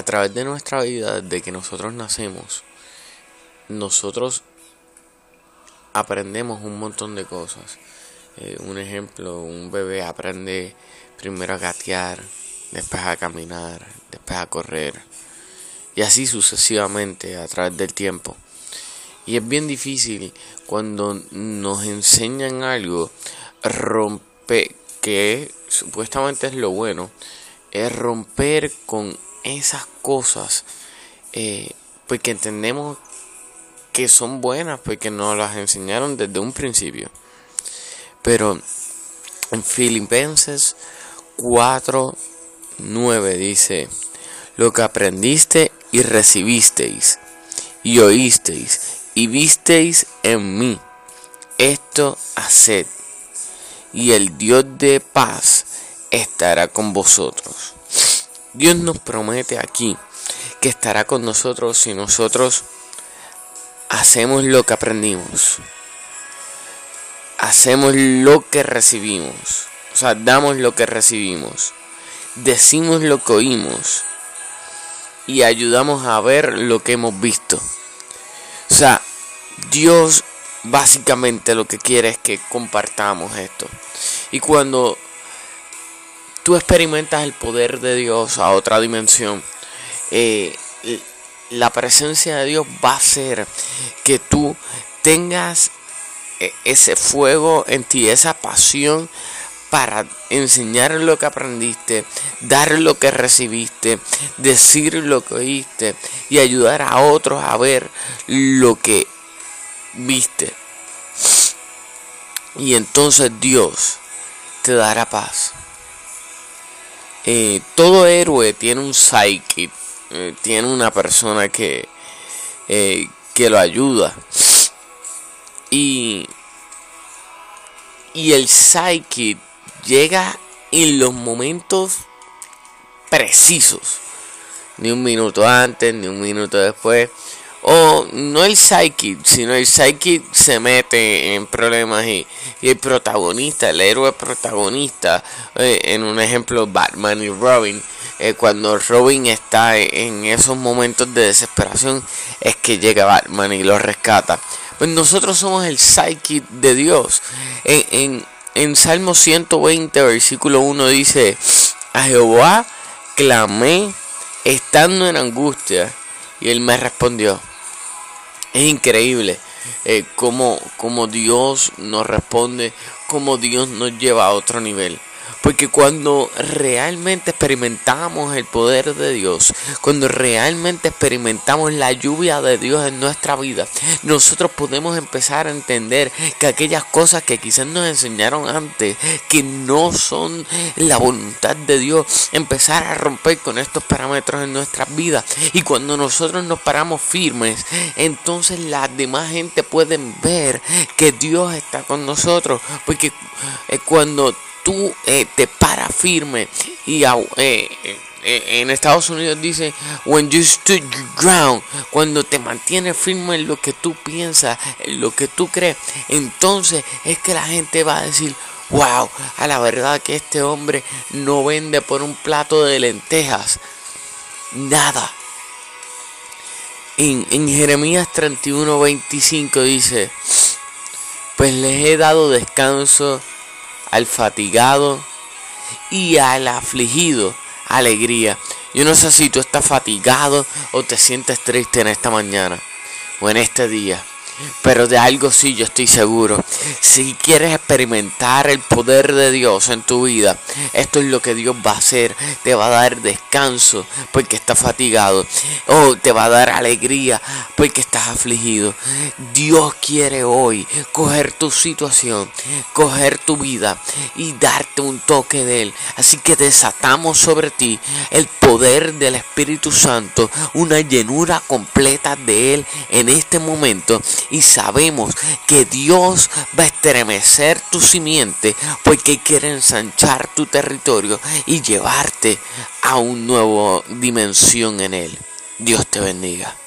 a través de nuestra vida, desde que nosotros nacemos, nosotros aprendemos un montón de cosas. Eh, un ejemplo, un bebé aprende primero a gatear, después a caminar, después a correr, y así sucesivamente a través del tiempo. Y es bien difícil cuando nos enseñan algo, romper, que supuestamente es lo bueno, es romper con esas cosas, eh, porque entendemos que son buenas, porque nos las enseñaron desde un principio. Pero en Filipenses 4, 9 dice, lo que aprendiste y recibisteis y oísteis y visteis en mí, esto haced, y el Dios de paz estará con vosotros. Dios nos promete aquí que estará con nosotros si nosotros hacemos lo que aprendimos. Hacemos lo que recibimos. O sea, damos lo que recibimos. Decimos lo que oímos. Y ayudamos a ver lo que hemos visto. O sea, Dios básicamente lo que quiere es que compartamos esto. Y cuando tú experimentas el poder de Dios a otra dimensión, eh, la presencia de Dios va a hacer que tú tengas e, ese fuego en ti, esa pasión para enseñar lo que aprendiste, dar lo que recibiste, decir lo que oíste y ayudar a otros a ver lo que viste. Y entonces Dios te dará paz. Eh, todo héroe tiene un psyche, eh, tiene una persona que, eh, que lo ayuda. Y, y el psyche llega en los momentos precisos. Ni un minuto antes, ni un minuto después o no el psyche, sino el psyche se mete en problemas y, el protagonista, el héroe protagonista, eh, en un ejemplo Batman y Robin, eh, cuando Robin está en esos momentos de desesperación, es que llega Batman y lo rescata. Pues nosotros somos el psyche de Dios. En, en, en Salmo 120, versículo 1 dice, a Jehová clamé estando en angustia y él me respondió. Es increíble eh, cómo, cómo Dios nos responde, cómo Dios nos lleva a otro nivel. Porque cuando realmente experimentamos el poder de Dios, cuando realmente experimentamos la lluvia de Dios en nuestra vida, nosotros podemos empezar a entender que aquellas cosas que quizás nos enseñaron antes, que no son la voluntad de Dios, empezar a romper con estos parámetros en nuestras vidas. Y cuando nosotros nos paramos firmes, entonces la demás gente pueden ver que Dios está con nosotros. Porque eh, cuando tú eh, te paras firme. Y eh, eh, en Estados Unidos dice when you stood your ground cuando te mantienes firme en lo que tú piensas en lo que tú crees entonces es que la gente va a decir wow a la verdad que este hombre no vende por un plato de lentejas nada. En, en Jeremías 31 25 dice pues les he dado descanso al fatigado y al afligido alegría. Yo no sé si tú estás fatigado o te sientes triste en esta mañana o en este día. Pero de algo sí yo estoy seguro. Si quieres experimentar el poder de Dios en tu vida, esto es lo que Dios va a hacer. Te va a dar descanso porque estás fatigado. O te va a dar alegría porque estás afligido. Dios quiere hoy coger tu situación, coger tu vida y darte un toque de Él. Así que desatamos sobre ti el poder del Espíritu Santo, una llenura completa de Él en este momento y sabemos que Dios va a estremecer tu simiente porque quiere ensanchar tu territorio y llevarte a una nueva dimensión en Él. Dios te bendiga.